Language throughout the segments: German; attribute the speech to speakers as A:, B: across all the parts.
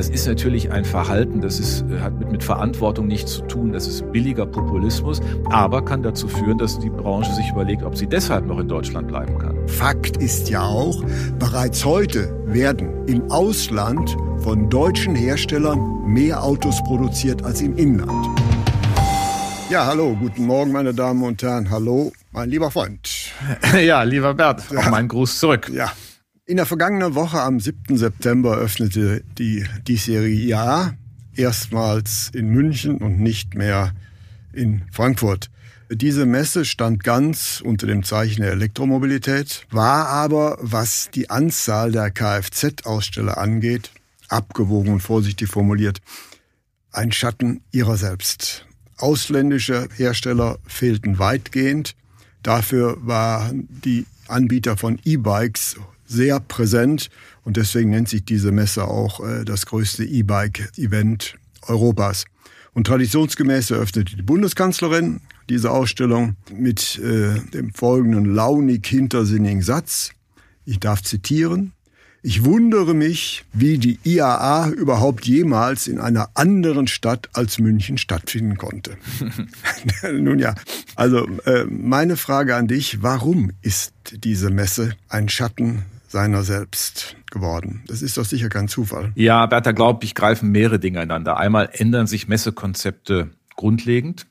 A: Das ist natürlich ein Verhalten, das ist, hat mit, mit Verantwortung nichts zu tun. Das ist billiger Populismus, aber kann dazu führen, dass die Branche sich überlegt, ob sie deshalb noch in Deutschland bleiben kann.
B: Fakt ist ja auch, bereits heute werden im Ausland von deutschen Herstellern mehr Autos produziert als im Inland. Ja, hallo, guten Morgen, meine Damen und Herren. Hallo, mein lieber Freund.
A: Ja, lieber Bert, auch mein Gruß zurück.
B: Ja, in der vergangenen Woche am 7. September öffnete die diesjährige IAA erstmals in München und nicht mehr in Frankfurt. Diese Messe stand ganz unter dem Zeichen der Elektromobilität, war aber, was die Anzahl der Kfz-Aussteller angeht, abgewogen und vorsichtig formuliert, ein Schatten ihrer selbst. Ausländische Hersteller fehlten weitgehend. Dafür waren die Anbieter von E-Bikes sehr präsent und deswegen nennt sich diese Messe auch äh, das größte E-Bike-Event Europas. Und traditionsgemäß eröffnete die Bundeskanzlerin diese Ausstellung mit äh, dem folgenden launig hintersinnigen Satz. Ich darf zitieren. Ich wundere mich, wie die IAA überhaupt jemals in einer anderen Stadt als München stattfinden konnte. Nun ja, also äh, meine Frage an dich, warum ist diese Messe ein Schatten seiner selbst geworden. Das ist doch sicher kein Zufall.
A: Ja, Bertha glaubt, ich greifen mehrere Dinge einander. Einmal ändern sich Messekonzepte grundlegend.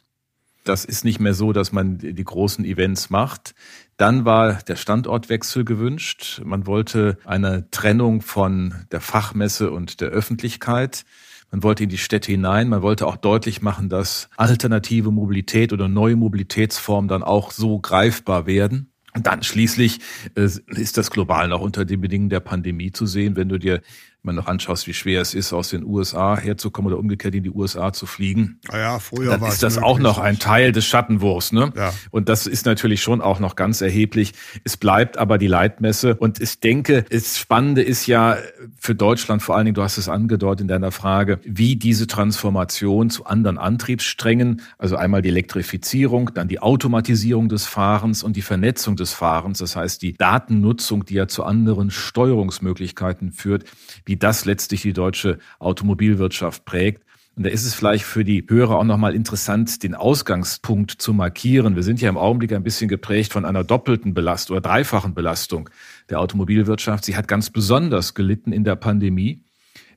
A: Das ist nicht mehr so, dass man die großen Events macht. Dann war der Standortwechsel gewünscht. Man wollte eine Trennung von der Fachmesse und der Öffentlichkeit. Man wollte in die Städte hinein. Man wollte auch deutlich machen, dass alternative Mobilität oder neue Mobilitätsformen dann auch so greifbar werden. Dann schließlich äh, ist das global noch unter den Bedingungen der Pandemie zu sehen, wenn du dir man noch anschaust, wie schwer es ist, aus den USA herzukommen oder umgekehrt in die USA zu fliegen,
B: ja, früher
A: dann ist das auch noch ein Teil des Schattenwurfs. Ne?
B: Ja.
A: Und das ist natürlich schon auch noch ganz erheblich. Es bleibt aber die Leitmesse. Und ich denke, das Spannende ist ja für Deutschland vor allen Dingen, du hast es angedeutet in deiner Frage, wie diese Transformation zu anderen Antriebssträngen, also einmal die Elektrifizierung, dann die Automatisierung des Fahrens und die Vernetzung des Fahrens, das heißt die Datennutzung, die ja zu anderen Steuerungsmöglichkeiten führt, wie das letztlich die deutsche Automobilwirtschaft prägt. Und da ist es vielleicht für die Hörer auch nochmal interessant, den Ausgangspunkt zu markieren. Wir sind ja im Augenblick ein bisschen geprägt von einer doppelten Belastung oder dreifachen Belastung der Automobilwirtschaft. Sie hat ganz besonders gelitten in der Pandemie.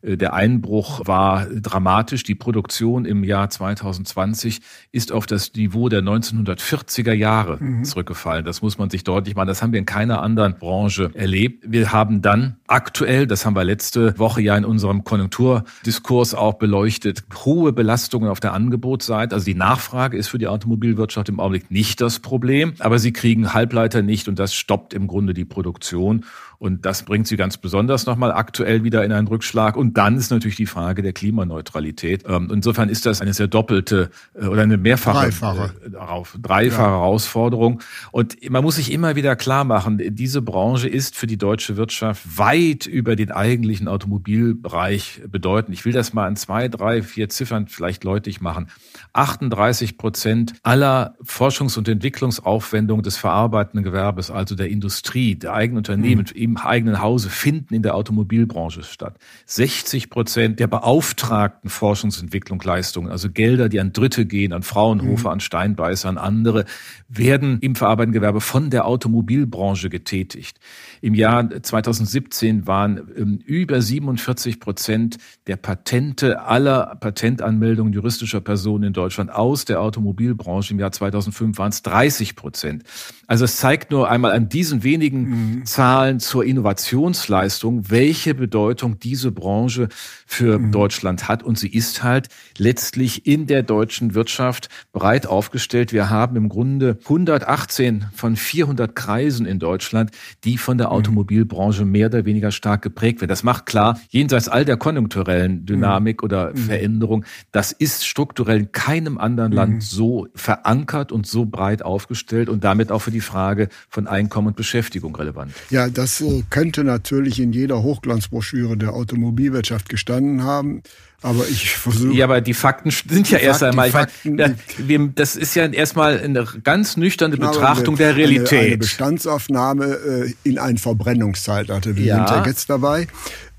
A: Äh, der Einbruch war dramatisch. Die Produktion im Jahr 2020 ist auf das Niveau der 1940er Jahre mhm. zurückgefallen. Das muss man sich deutlich machen. Das haben wir in keiner anderen Branche erlebt. Wir haben dann aktuell, das haben wir letzte Woche ja in unserem Konjunkturdiskurs auch beleuchtet, hohe Belastungen auf der Angebotsseite. Also die Nachfrage ist für die Automobilwirtschaft im Augenblick nicht das Problem, aber sie kriegen Halbleiter nicht und das stoppt im Grunde die Produktion. Und das bringt sie ganz besonders nochmal aktuell wieder in einen Rückschlag. Und dann ist natürlich die Frage der Klimaneutralität. Ähm, insofern ist das eine sehr doppelte äh, oder eine mehrfache
B: dreifache,
A: äh, dreifache ja. Herausforderung. Und man muss sich immer wieder klar machen, diese Branche ist für die deutsche Wirtschaft weit über den eigentlichen Automobilbereich bedeutend. Ich will das mal an zwei, drei, vier Ziffern vielleicht deutlich machen. 38 Prozent aller Forschungs- und Entwicklungsaufwendungen des verarbeitenden Gewerbes, also der Industrie, der eigenen Unternehmen, mhm im eigenen Hause finden in der Automobilbranche statt. 60 Prozent der beauftragten Forschungsentwicklungsleistungen, also Gelder, die an Dritte gehen, an Fraunhofer, mhm. an Steinbeißer, an andere, werden im verarbeitenden Gewerbe von der Automobilbranche getätigt. Im Jahr 2017 waren ähm, über 47 Prozent der Patente aller Patentanmeldungen juristischer Personen in Deutschland aus der Automobilbranche. Im Jahr 2005 waren es 30 Prozent. Also es zeigt nur einmal an diesen wenigen mhm. Zahlen zur Innovationsleistung, welche Bedeutung diese Branche für mhm. Deutschland hat. Und sie ist halt letztlich in der deutschen Wirtschaft breit aufgestellt. Wir haben im Grunde 118 von 400 Kreisen in Deutschland, die von der. Automobilbranche mehr oder weniger stark geprägt werden. Das macht klar, jenseits all der konjunkturellen Dynamik mhm. oder Veränderung, das ist strukturell in keinem anderen Land so verankert und so breit aufgestellt und damit auch für die Frage von Einkommen und Beschäftigung relevant.
B: Ja, das äh, könnte natürlich in jeder Hochglanzbroschüre der Automobilwirtschaft gestanden haben. Aber ich versuche.
A: Ja, aber die Fakten sind ja erst einmal. Fakten, meine, das ist ja erstmal eine ganz nüchterne Betrachtung der Realität. Eine,
B: eine Bestandsaufnahme äh, in ein Verbrennungszeitalter. Wir ja. sind ja jetzt dabei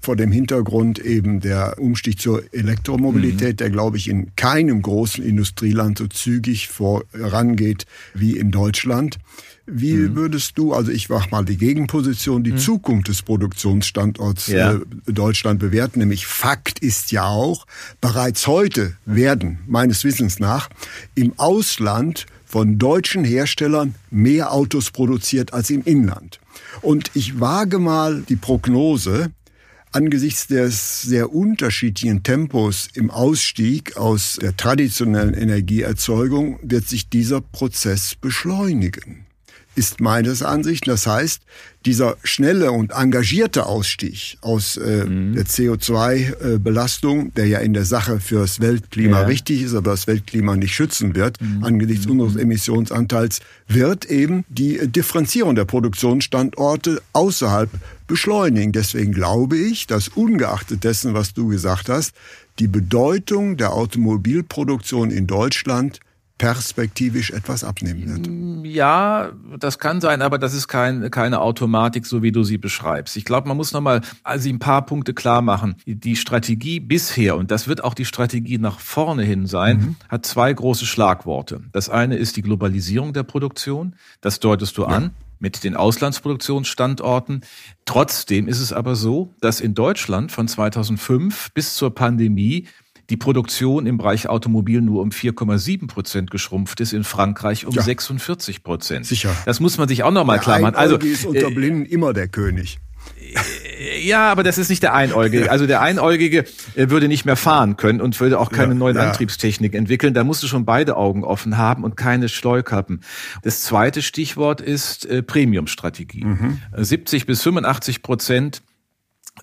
B: vor dem Hintergrund eben der Umstieg zur Elektromobilität, mhm. der, glaube ich, in keinem großen Industrieland so zügig vorangeht wie in Deutschland. Wie mhm. würdest du, also ich mach mal die Gegenposition, die mhm. Zukunft des Produktionsstandorts ja. äh, Deutschland bewerten? Nämlich Fakt ist ja auch, bereits heute werden, meines Wissens nach, im Ausland von deutschen Herstellern mehr Autos produziert als im Inland. Und ich wage mal die Prognose, angesichts des sehr unterschiedlichen Tempos im Ausstieg aus der traditionellen Energieerzeugung wird sich dieser Prozess beschleunigen ist meines Ansichts. Das heißt, dieser schnelle und engagierte Ausstieg aus äh, mhm. der CO2-Belastung, der ja in der Sache fürs Weltklima ja. richtig ist, aber das Weltklima nicht schützen wird, mhm. angesichts mhm. unseres Emissionsanteils, wird eben die Differenzierung der Produktionsstandorte außerhalb beschleunigen. Deswegen glaube ich, dass ungeachtet dessen, was du gesagt hast, die Bedeutung der Automobilproduktion in Deutschland perspektivisch etwas abnehmen wird.
A: Ja, das kann sein, aber das ist kein, keine Automatik, so wie du sie beschreibst. Ich glaube, man muss nochmal also ein paar Punkte klar machen. Die Strategie bisher, und das wird auch die Strategie nach vorne hin sein, mhm. hat zwei große Schlagworte. Das eine ist die Globalisierung der Produktion. Das deutest du ja. an mit den Auslandsproduktionsstandorten. Trotzdem ist es aber so, dass in Deutschland von 2005 bis zur Pandemie die Produktion im Bereich Automobil nur um 4,7 Prozent geschrumpft ist, in Frankreich um ja. 46 Prozent.
B: Sicher.
A: Das muss man sich auch nochmal klar machen. Also
B: ist unter äh, Blinden immer der König.
A: Äh, ja, aber das ist nicht der Einäugige. Also der Einäugige äh, würde nicht mehr fahren können und würde auch keine ja, neuen ja. Antriebstechnik entwickeln. Da musst du schon beide Augen offen haben und keine Schleukappen. Das zweite Stichwort ist äh, Premium-Strategie. Mhm. 70 bis 85 Prozent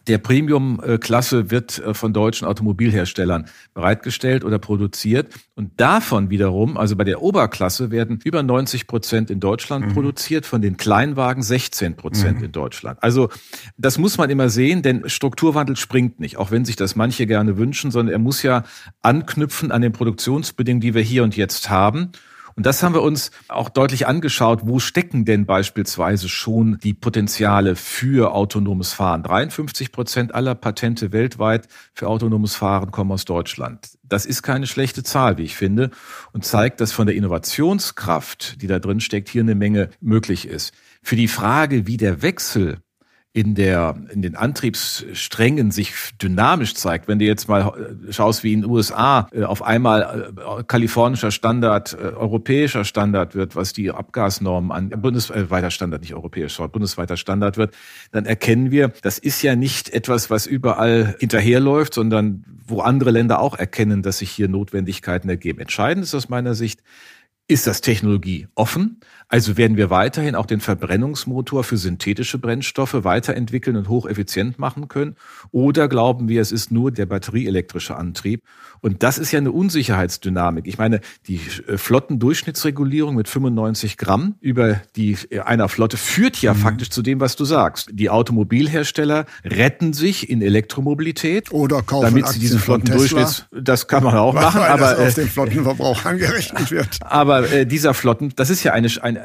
A: der Premium-Klasse wird äh, von deutschen Automobilherstellern bereitgestellt oder produziert. Und davon wiederum, also bei der Oberklasse, werden über 90 Prozent in Deutschland mhm. produziert, von den Kleinwagen 16 Prozent mhm. in Deutschland. Also das muss man immer sehen, denn Strukturwandel springt nicht, auch wenn sich das manche gerne wünschen, sondern er muss ja anknüpfen an den Produktionsbedingungen, die wir hier und jetzt haben. Und das haben wir uns auch deutlich angeschaut. Wo stecken denn beispielsweise schon die Potenziale für autonomes Fahren? 53 Prozent aller Patente weltweit für autonomes Fahren kommen aus Deutschland. Das ist keine schlechte Zahl, wie ich finde, und zeigt, dass von der Innovationskraft, die da drin steckt, hier eine Menge möglich ist. Für die Frage, wie der Wechsel in der in den Antriebssträngen sich dynamisch zeigt. Wenn du jetzt mal äh, schaust, wie in den USA äh, auf einmal äh, kalifornischer Standard europäischer Standard wird, was die Abgasnormen an bundesweiter Standard nicht europäisch, bundesweiter Standard wird, dann erkennen wir, das ist ja nicht etwas, was überall hinterherläuft, sondern wo andere Länder auch erkennen, dass sich hier Notwendigkeiten ergeben. Entscheidend ist aus meiner Sicht, ist das Technologie offen? Also werden wir weiterhin auch den Verbrennungsmotor für synthetische Brennstoffe weiterentwickeln und hocheffizient machen können? Oder glauben wir, es ist nur der batterieelektrische Antrieb? Und das ist ja eine Unsicherheitsdynamik. Ich meine, die äh, Flottendurchschnittsregulierung mit 95 Gramm über die äh, einer Flotte führt ja mhm. faktisch zu dem, was du sagst. Die Automobilhersteller retten sich in Elektromobilität.
B: Oder kaufen
A: damit sie diesen Flottendurchschnitts, das kann man auch machen, aber
B: das auf den Flottenverbrauch angerechnet wird.
A: Aber äh, dieser Flotten, das ist ja eine, eine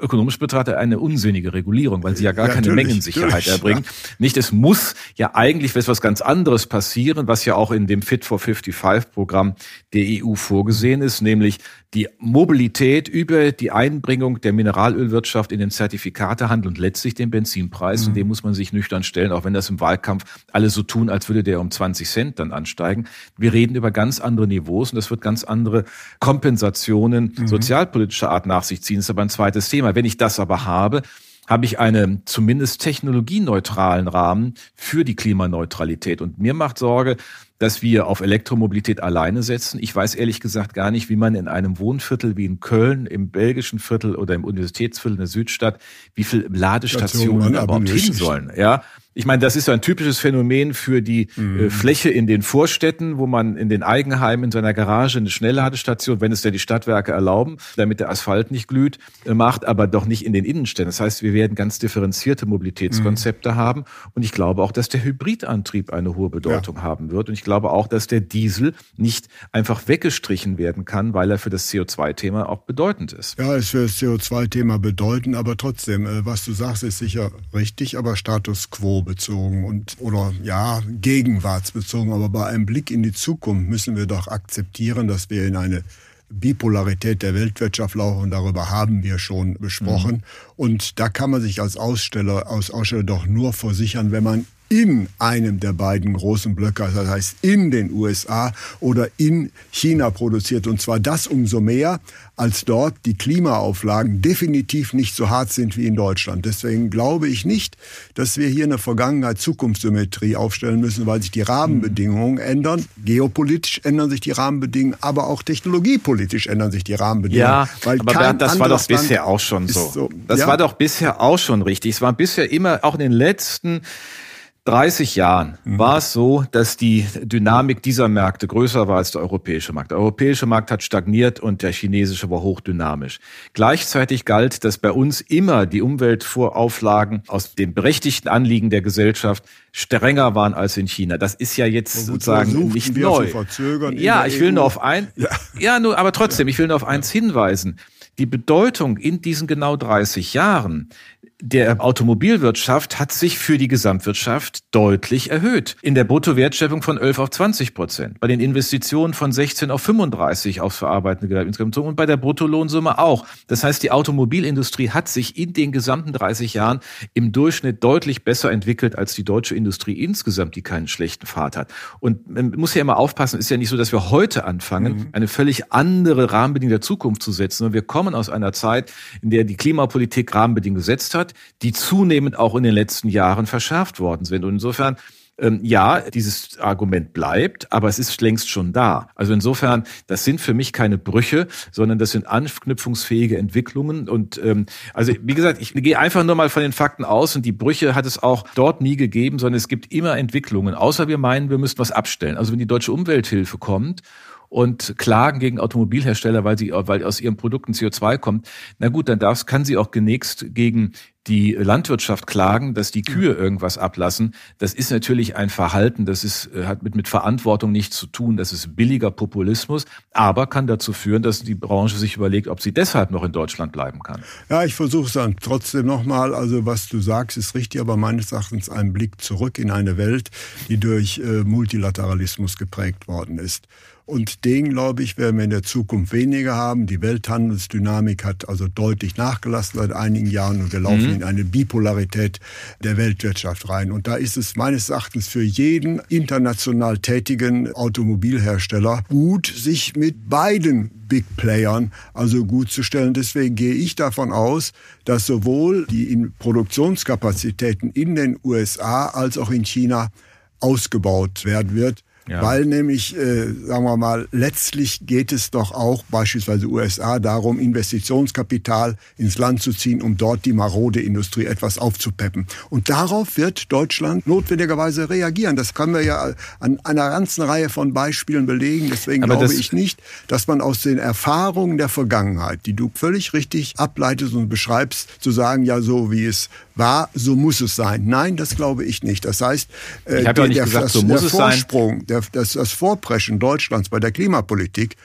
A: ökonomisch betrachtet eine unsinnige Regulierung, weil sie ja gar ja, keine Mengensicherheit erbringt. Ja. Nicht, es muss ja eigentlich was ganz anderes passieren, was ja auch in dem Fit for 55 Programm der EU vorgesehen ist, nämlich die Mobilität über die Einbringung der Mineralölwirtschaft in den Zertifikatehandel und letztlich den Benzinpreis. Mhm. Und dem muss man sich nüchtern stellen, auch wenn das im Wahlkampf alle so tun, als würde der um 20 Cent dann ansteigen. Wir reden über ganz andere Niveaus und das wird ganz andere Kompensationen mhm. Sozialpolitischer Art nach sich ziehen. Das ist aber ein zweites Thema. Wenn ich das aber habe, habe ich einen zumindest technologieneutralen Rahmen für die Klimaneutralität. Und mir macht Sorge, dass wir auf Elektromobilität alleine setzen. Ich weiß ehrlich gesagt gar nicht, wie man in einem Wohnviertel wie in Köln, im belgischen Viertel oder im Universitätsviertel in der Südstadt, wie viel Ladestationen überhaupt hin sollen. Ja, ich meine, das ist so ein typisches Phänomen für die äh, mhm. äh, Fläche in den Vorstädten, wo man in den Eigenheimen in seiner Garage eine Schnellladestation, wenn es denn die Stadtwerke erlauben, damit der Asphalt nicht glüht, äh, macht, aber doch nicht in den Innenstädten. Das heißt, wir werden ganz differenzierte Mobilitätskonzepte mhm. haben. Und ich glaube auch, dass der Hybridantrieb eine hohe Bedeutung ja. haben wird. Und ich glaube auch, dass der Diesel nicht einfach weggestrichen werden kann, weil er für das CO2-Thema auch bedeutend ist.
B: Ja, ist für das CO2-Thema bedeutend, aber trotzdem, äh, was du sagst, ist sicher richtig, aber Status quo bezogen und oder ja, gegenwartsbezogen. Aber bei einem Blick in die Zukunft müssen wir doch akzeptieren, dass wir in eine Bipolarität der Weltwirtschaft laufen und darüber haben wir schon besprochen. Mhm. Und da kann man sich als Aussteller, als Aussteller doch nur versichern, wenn man in einem der beiden großen Blöcke, das heißt in den USA oder in China produziert. Und zwar das umso mehr, als dort die Klimaauflagen definitiv nicht so hart sind wie in Deutschland. Deswegen glaube ich nicht, dass wir hier eine Vergangenheit-Zukunftssymmetrie aufstellen müssen, weil sich die Rahmenbedingungen ändern. Geopolitisch ändern sich die Rahmenbedingungen, aber auch technologiepolitisch ändern sich die Rahmenbedingungen.
A: Ja, weil aber Bernd, das war doch bisher auch schon so. so. Das ja? war doch bisher auch schon richtig. Es war bisher immer, auch in den letzten 30 Jahren mhm. war es so, dass die Dynamik dieser Märkte größer war als der europäische Markt. Der europäische Markt hat stagniert und der chinesische war hochdynamisch. Gleichzeitig galt, dass bei uns immer die Umweltvorauflagen aus den berechtigten Anliegen der Gesellschaft strenger waren als in China. Das ist ja jetzt gut, sozusagen nicht neu. Ja, ich will nur auf ein, ja. ja, nur, aber trotzdem, ich will nur auf eins hinweisen. Die Bedeutung in diesen genau 30 Jahren der Automobilwirtschaft hat sich für die Gesamtwirtschaft deutlich erhöht. In der Bruttowertschöpfung von 11 auf 20 Prozent, bei den Investitionen von 16 auf 35 aufs verarbeitende Gewerbe insgesamt und bei der Bruttolohnsumme auch. Das heißt, die Automobilindustrie hat sich in den gesamten 30 Jahren im Durchschnitt deutlich besser entwickelt als die deutsche Industrie insgesamt, die keinen schlechten Pfad hat. Und man muss ja immer aufpassen, ist ja nicht so, dass wir heute anfangen, mhm. eine völlig andere Rahmenbedingung der Zukunft zu setzen. Und wir kommen aus einer Zeit, in der die Klimapolitik Rahmenbedingungen gesetzt hat, die zunehmend auch in den letzten Jahren verschärft worden sind. Und insofern ähm, ja, dieses Argument bleibt, aber es ist längst schon da. Also insofern, das sind für mich keine Brüche, sondern das sind anknüpfungsfähige Entwicklungen. Und ähm, also wie gesagt, ich gehe einfach nur mal von den Fakten aus und die Brüche hat es auch dort nie gegeben, sondern es gibt immer Entwicklungen. Außer wir meinen, wir müssten was abstellen. Also wenn die deutsche Umwelthilfe kommt und klagen gegen Automobilhersteller, weil sie, weil aus ihren Produkten CO2 kommt. Na gut, dann darf, kann sie auch genächst gegen die Landwirtschaft klagen, dass die Kühe irgendwas ablassen. Das ist natürlich ein Verhalten, das ist, äh, hat mit, mit Verantwortung nichts zu tun. Das ist billiger Populismus, aber kann dazu führen, dass die Branche sich überlegt, ob sie deshalb noch in Deutschland bleiben kann.
B: Ja, ich versuche es dann trotzdem nochmal. Also was du sagst, ist richtig, aber meines Erachtens ein Blick zurück in eine Welt, die durch äh, Multilateralismus geprägt worden ist. Und den, glaube ich, werden wir in der Zukunft weniger haben. Die Welthandelsdynamik hat also deutlich nachgelassen seit einigen Jahren und wir laufen mhm. in eine Bipolarität der Weltwirtschaft rein. Und da ist es meines Erachtens für jeden international tätigen Automobilhersteller gut, sich mit beiden Big Playern also gut zu stellen. Deswegen gehe ich davon aus, dass sowohl die Produktionskapazitäten in den USA als auch in China ausgebaut werden wird. Ja. Weil nämlich, äh, sagen wir mal, letztlich geht es doch auch beispielsweise USA darum, Investitionskapital ins Land zu ziehen, um dort die marode Industrie etwas aufzupeppen. Und darauf wird Deutschland notwendigerweise reagieren. Das können wir ja an einer ganzen Reihe von Beispielen belegen. Deswegen Aber glaube ich nicht, dass man aus den Erfahrungen der Vergangenheit, die du völlig richtig ableitest und beschreibst, zu sagen, ja, so wie es war, so muss es sein. Nein, das glaube ich nicht. Das heißt,
A: äh, der, der,
B: gesagt, so der Vorsprung, der, das, das Vorpreschen Deutschlands bei der Klimapolitik,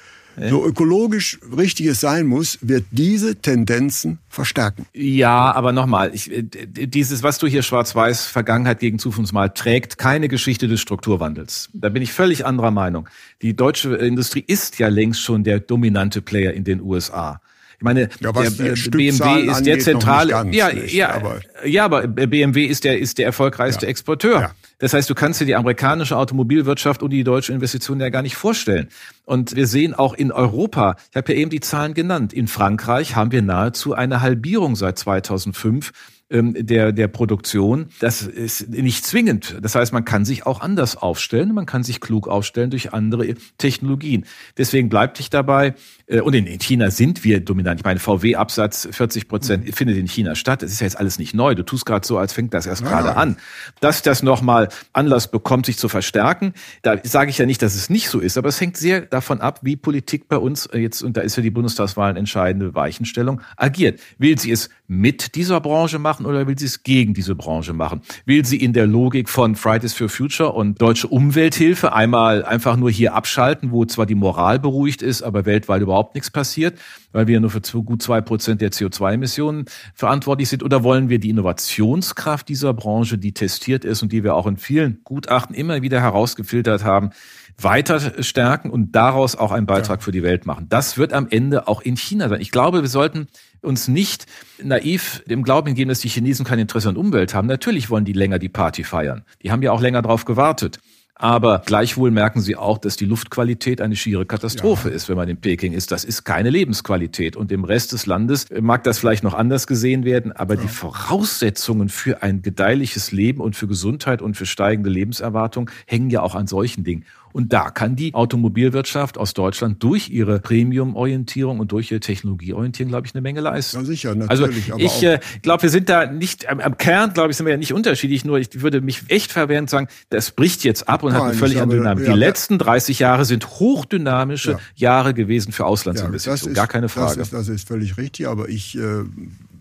B: so ökologisch richtig es sein muss, wird diese Tendenzen verstärken.
A: Ja, aber nochmal, äh, dieses, was du hier schwarz-weiß Vergangenheit gegen Zukunft mal trägt, keine Geschichte des Strukturwandels. Da bin ich völlig anderer Meinung. Die deutsche Industrie ist ja längst schon der dominante Player in den USA. Ich meine, ja, der BMW ist der zentrale, ja, ja, aber ja, aber BMW ist der ist der erfolgreichste ja. Exporteur. Ja. Das heißt, du kannst dir die amerikanische Automobilwirtschaft und die deutsche Investition ja gar nicht vorstellen. Und wir sehen auch in Europa, ich habe ja eben die Zahlen genannt, in Frankreich haben wir nahezu eine Halbierung seit 2005 ähm, der, der Produktion. Das ist nicht zwingend. Das heißt, man kann sich auch anders aufstellen, man kann sich klug aufstellen durch andere Technologien. Deswegen bleibt ich dabei, äh, und in, China sind wir dominant. Ich meine, VW-Absatz 40 Prozent mhm. findet in China statt. Das ist ja jetzt alles nicht neu. Du tust gerade so, als fängt das erst ja, gerade an. Dass das nochmal Anlass bekommt, sich zu verstärken, da sage ich ja nicht, dass es nicht so ist, aber es hängt sehr davon ab, wie Politik bei uns äh, jetzt, und da ist ja die Bundestagswahl eine entscheidende Weichenstellung, agiert. Will sie es mit dieser Branche machen oder will sie es gegen diese Branche machen? Will sie in der Logik von Fridays for Future und deutsche Umwelthilfe einmal einfach nur hier abschalten, wo zwar die Moral beruhigt ist, aber weltweit überhaupt nichts passiert, weil wir nur für gut zwei Prozent der CO2-Emissionen verantwortlich sind? Oder wollen wir die Innovationskraft dieser Branche, die testiert ist und die wir auch in vielen Gutachten immer wieder herausgefiltert haben, weiter stärken und daraus auch einen Beitrag ja. für die Welt machen. Das wird am Ende auch in China sein. Ich glaube, wir sollten uns nicht naiv dem Glauben hingeben, dass die Chinesen kein Interesse an Umwelt haben. Natürlich wollen die länger die Party feiern. Die haben ja auch länger drauf gewartet. Aber gleichwohl merken sie auch, dass die Luftqualität eine schiere Katastrophe ja. ist, wenn man in Peking ist. Das ist keine Lebensqualität. Und im Rest des Landes mag das vielleicht noch anders gesehen werden, aber ja. die Voraussetzungen für ein gedeihliches Leben und für Gesundheit und für steigende Lebenserwartung hängen ja auch an solchen Dingen. Und da kann die Automobilwirtschaft aus Deutschland durch ihre Premium-Orientierung und durch ihre Technologieorientierung, glaube ich, eine Menge leisten.
B: Ja, sicher,
A: natürlich. Also ich äh, glaube, wir sind da nicht, am, am Kern, glaube ich, sind wir ja nicht unterschiedlich, nur ich würde mich echt verwehren zu sagen, das bricht jetzt ab und Nein, hat eine völlig andere Dynamik. Ja, die letzten 30 Jahre sind hochdynamische ja. Jahre gewesen für Auslandsinvestitionen, gar keine Frage.
B: Das ist, das ist völlig richtig, aber ich äh,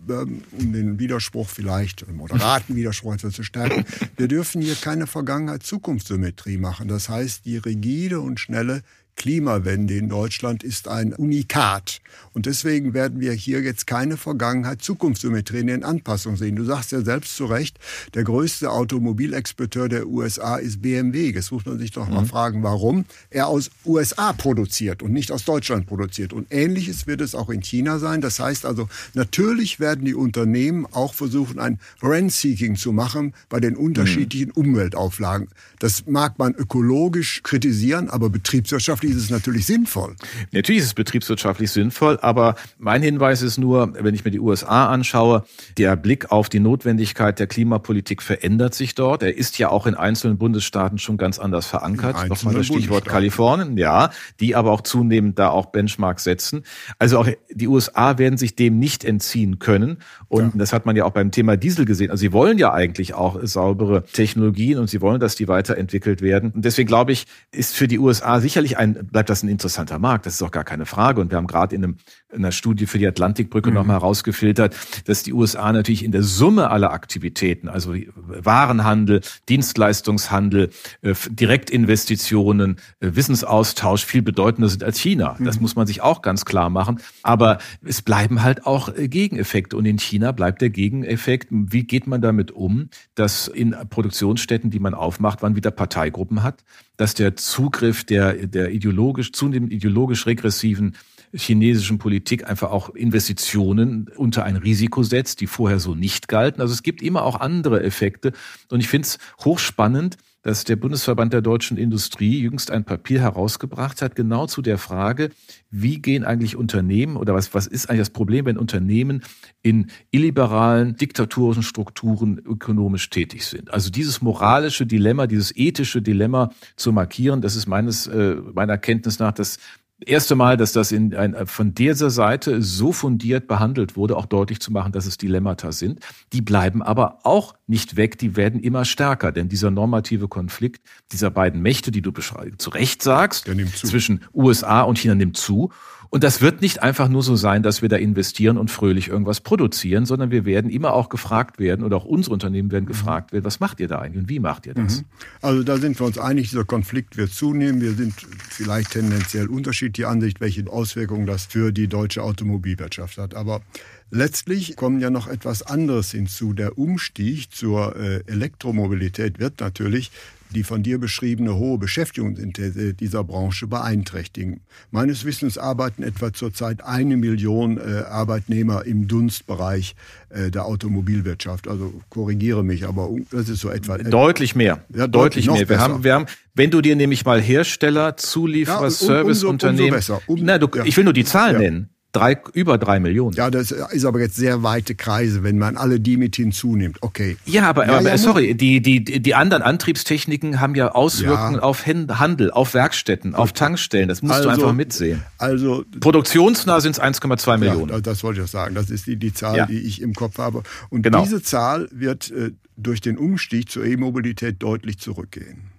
B: um den Widerspruch vielleicht, einen moderaten Widerspruch etwas zu stärken, wir dürfen hier keine Vergangenheit-Zukunftssymmetrie machen. Das heißt, die rigide und schnelle Klimawende in Deutschland ist ein Unikat. Und deswegen werden wir hier jetzt keine Vergangenheit-Zukunftssymmetrie in den Anpassungen sehen. Du sagst ja selbst zu Recht, der größte Automobilexporteur der USA ist BMW. Jetzt muss man sich doch mhm. mal fragen, warum er aus USA produziert und nicht aus Deutschland produziert. Und ähnliches wird es auch in China sein. Das heißt also, natürlich werden die Unternehmen auch versuchen, ein Rent-Seeking zu machen bei den unterschiedlichen mhm. Umweltauflagen. Das mag man ökologisch kritisieren, aber betriebswirtschaftlich betriebswirtschaftlich ist es natürlich sinnvoll.
A: Natürlich ist es betriebswirtschaftlich sinnvoll, aber mein Hinweis ist nur, wenn ich mir die USA anschaue, der Blick auf die Notwendigkeit der Klimapolitik verändert sich dort. Er ist ja auch in einzelnen Bundesstaaten schon ganz anders verankert. Nochmal das Stichwort Kalifornien, ja, die aber auch zunehmend da auch Benchmarks setzen. Also auch die USA werden sich dem nicht entziehen können. Und ja. das hat man ja auch beim Thema Diesel gesehen. Also sie wollen ja eigentlich auch saubere Technologien und sie wollen, dass die weiterentwickelt werden. Und deswegen glaube ich, ist für die USA sicherlich ein bleibt das ein interessanter Markt. Das ist auch gar keine Frage. Und wir haben gerade in, einem, in einer Studie für die Atlantikbrücke mhm. nochmal herausgefiltert, dass die USA natürlich in der Summe aller Aktivitäten, also Warenhandel, Dienstleistungshandel, äh, Direktinvestitionen, äh, Wissensaustausch viel bedeutender sind als China. Mhm. Das muss man sich auch ganz klar machen. Aber es bleiben halt auch äh, Gegeneffekte. Und in China bleibt der Gegeneffekt. Wie geht man damit um, dass in Produktionsstätten, die man aufmacht, man wieder Parteigruppen hat, dass der Zugriff der, der ideologisch, zunehmend ideologisch regressiven chinesischen Politik einfach auch Investitionen unter ein Risiko setzt, die vorher so nicht galten. Also es gibt immer auch andere Effekte. Und ich finde es hochspannend, dass der Bundesverband der deutschen Industrie jüngst ein Papier herausgebracht hat, genau zu der Frage, wie gehen eigentlich Unternehmen oder was, was ist eigentlich das Problem, wenn Unternehmen in illiberalen, diktatorischen Strukturen ökonomisch tätig sind. Also dieses moralische Dilemma, dieses ethische Dilemma zu markieren, das ist meines, äh, meiner Kenntnis nach das erste Mal, dass das in ein, von dieser Seite so fundiert behandelt wurde, auch deutlich zu machen, dass es Dilemmata sind. Die bleiben aber auch nicht weg, die werden immer stärker, denn dieser normative Konflikt dieser beiden Mächte, die du zu Recht sagst, zwischen USA und China nimmt zu. Und das wird nicht einfach nur so sein, dass wir da investieren und fröhlich irgendwas produzieren, sondern wir werden immer auch gefragt werden oder auch unsere Unternehmen werden mhm. gefragt werden, was macht ihr da eigentlich und wie macht ihr das? Mhm.
B: Also da sind wir uns einig, dieser Konflikt wird zunehmen. Wir sind vielleicht tendenziell unterschiedlicher Ansicht, welche Auswirkungen das für die deutsche Automobilwirtschaft hat. Aber Letztlich kommt ja noch etwas anderes hinzu. Der Umstieg zur äh, Elektromobilität wird natürlich die von dir beschriebene hohe Beschäftigungsintensität dieser Branche beeinträchtigen. Meines Wissens arbeiten etwa zurzeit eine Million äh, Arbeitnehmer im Dunstbereich äh, der Automobilwirtschaft. Also korrigiere mich, aber das ist so etwa.
A: Deutlich mehr. Ja, deutlich, deutlich mehr. Wir haben, wir haben, wenn du dir nämlich mal Hersteller, Zulieferer, ja, um, Serviceunternehmen. Um, um, um,
B: besser.
A: na, du, ja. Ich will nur die Zahl ja. nennen. Drei, über drei Millionen.
B: Ja, das ist aber jetzt sehr weite Kreise, wenn man alle die mit hinzunimmt. Okay.
A: Ja, aber, ja, aber ja, sorry, die, die, die anderen Antriebstechniken haben ja Auswirkungen ja. auf Handel, auf Werkstätten, auf Tankstellen. Das musst also, du einfach mitsehen. Also Produktionsnah sind es 1,2 Millionen.
B: Das wollte ich auch sagen. Das ist die, die Zahl, die ich im Kopf habe. Und genau. diese Zahl wird äh, durch den Umstieg zur E-Mobilität deutlich zurückgehen.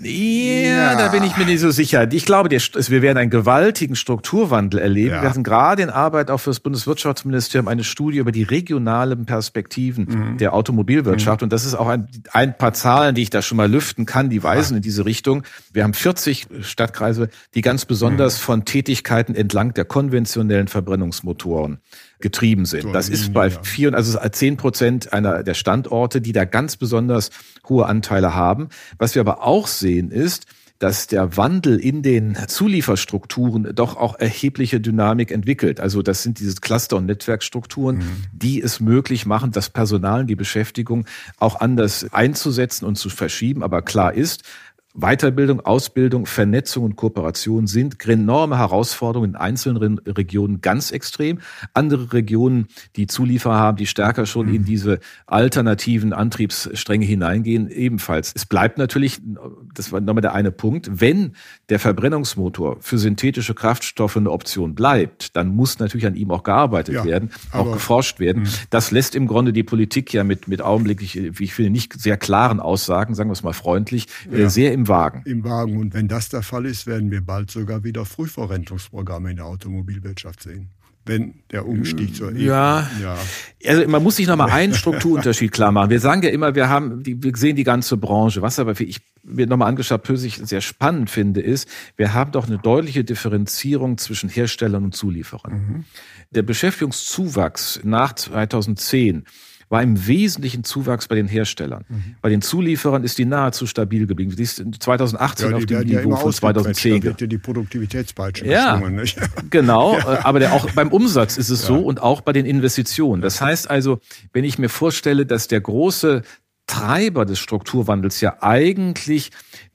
A: Ja, da bin ich mir nicht so sicher. Ich glaube, wir werden einen gewaltigen Strukturwandel erleben. Ja. Wir hatten gerade in Arbeit auch für das Bundeswirtschaftsministerium eine Studie über die regionalen Perspektiven mhm. der Automobilwirtschaft. Mhm. Und das ist auch ein, ein, paar Zahlen, die ich da schon mal lüften kann, die weisen ja. in diese Richtung. Wir haben 40 Stadtkreise, die ganz besonders mhm. von Tätigkeiten entlang der konventionellen Verbrennungsmotoren getrieben sind. Das ist bei vier, also zehn Prozent einer der Standorte, die da ganz besonders hohe Anteile haben. Was wir aber auch sehen ist, dass der Wandel in den Zulieferstrukturen doch auch erhebliche Dynamik entwickelt. Also das sind diese Cluster- und Netzwerkstrukturen, mhm. die es möglich machen, das Personal und die Beschäftigung auch anders einzusetzen und zu verschieben. Aber klar ist, Weiterbildung, Ausbildung, Vernetzung und Kooperation sind enorme Herausforderungen in einzelnen Regionen ganz extrem. Andere Regionen, die Zulieferer haben, die stärker schon in mhm. diese alternativen Antriebsstränge hineingehen, ebenfalls. Es bleibt natürlich, das war nochmal der eine Punkt, wenn der Verbrennungsmotor für synthetische Kraftstoffe eine Option bleibt, dann muss natürlich an ihm auch gearbeitet ja, werden, auch geforscht werden. Mh. Das lässt im Grunde die Politik ja mit, mit augenblicklich, wie ich finde, nicht sehr klaren Aussagen, sagen wir es mal freundlich, äh, ja. sehr im Wagen.
B: Im Wagen. Und wenn das der Fall ist, werden wir bald sogar wieder Frühverrentungsprogramme in der Automobilwirtschaft sehen wenn der Umstieg zur
A: e ja. ja. Also man muss sich noch mal einen Strukturunterschied klar machen. Wir sagen ja immer, wir haben, die, wir sehen die ganze Branche. Was aber für ich mir nochmal angeschaut, persönlich sehr spannend finde, ist, wir haben doch eine deutliche Differenzierung zwischen Herstellern und Zulieferern. Mhm. Der Beschäftigungszuwachs nach 2010 war im Wesentlichen Zuwachs bei den Herstellern. Mhm. Bei den Zulieferern ist die nahezu stabil geblieben. Die ist 2018 ja, auf dem Niveau ja von 2010. Da
B: wird ja die Produktivitätspeitsche
A: ja, genau. Ja. Aber der, auch beim Umsatz ist es so und auch bei den Investitionen. Das heißt also, wenn ich mir vorstelle, dass der große Treiber des Strukturwandels ja eigentlich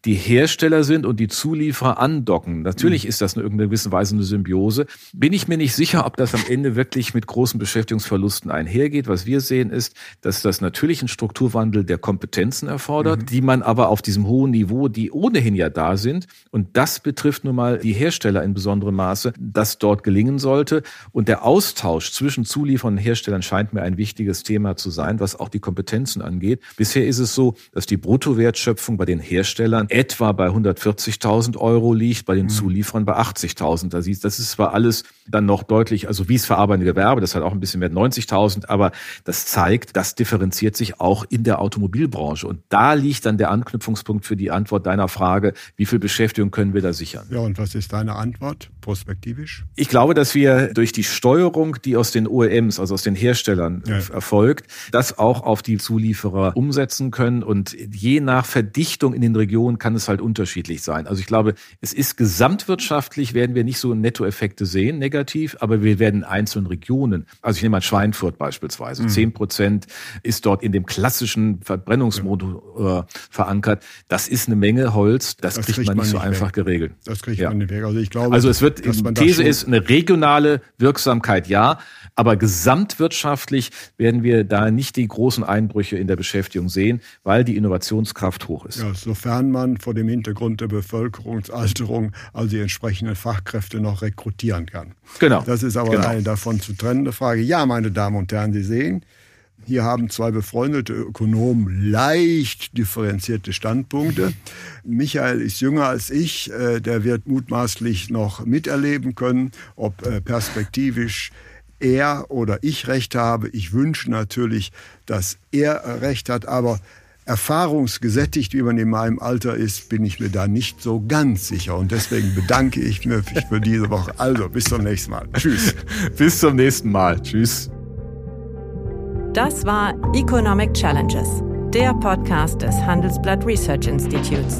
A: die Hersteller sind und die Zulieferer andocken. Natürlich mhm. ist das in irgendeiner gewissen Weise eine Symbiose. Bin ich mir nicht sicher, ob das am Ende wirklich mit großen Beschäftigungsverlusten einhergeht. Was wir sehen ist, dass das natürlich einen Strukturwandel der Kompetenzen erfordert, mhm. die man aber auf diesem hohen Niveau, die ohnehin ja da sind, und das betrifft nun mal die Hersteller in besonderem Maße, dass dort gelingen sollte. Und der Austausch zwischen Zulieferern und Herstellern scheint mir ein wichtiges Thema zu sein, was auch die Kompetenzen angeht. Bisher ist es so, dass die Bruttowertschöpfung bei den Herstellern etwa bei 140.000 Euro liegt, bei den mhm. Zulieferern bei 80.000. Da siehst, das ist zwar alles dann noch deutlich, also wie es verarbeitende Gewerbe, das hat auch ein bisschen mehr 90.000, aber das zeigt, das differenziert sich auch in der Automobilbranche. Und da liegt dann der Anknüpfungspunkt für die Antwort deiner Frage, wie viel Beschäftigung können wir da sichern?
B: Ja, und was ist deine Antwort prospektivisch?
A: Ich glaube, dass wir durch die Steuerung, die aus den OEMs, also aus den Herstellern ja. erfolgt, das auch auf die Zulieferer umsetzen können. Und je nach Verdichtung in den Regionen kann es halt unterschiedlich sein. Also ich glaube, es ist gesamtwirtschaftlich werden wir nicht so Nettoeffekte sehen, negativ, aber wir werden in einzelnen Regionen, also ich nehme mal Schweinfurt beispielsweise, mhm. zehn mhm. Prozent ist dort in dem klassischen Verbrennungsmotor äh, verankert. Das ist eine Menge Holz, das, das kriegt, kriegt, man nicht so weg. einfach geregelt.
B: Das kriegt ja. man nicht weg. Also ich glaube,
A: also es wird, These ist eine regionale Wirksamkeit, ja, aber gesamtwirtschaftlich werden wir da nicht die großen Einbrüche in der Beschäftigung sehen, weil die Innovationskraft hoch ist.
B: Ja, sofern man vor dem Hintergrund der Bevölkerungsalterung also die entsprechenden Fachkräfte noch rekrutieren kann.
A: Genau.
B: Das ist aber
A: genau.
B: eine davon zu trennende Frage. Ja, meine Damen und Herren, Sie sehen, hier haben zwei befreundete Ökonomen leicht differenzierte Standpunkte. Michael ist jünger als ich, äh, der wird mutmaßlich noch miterleben können, ob äh, perspektivisch er oder ich recht habe. Ich wünsche natürlich, dass er recht hat, aber erfahrungsgesättigt, wie man in meinem Alter ist, bin ich mir da nicht so ganz sicher. Und deswegen bedanke ich mich für diese Woche. Also, bis zum nächsten Mal. Tschüss.
A: bis zum nächsten Mal. Tschüss.
C: Das war Economic Challenges, der Podcast des Handelsblatt Research Institutes.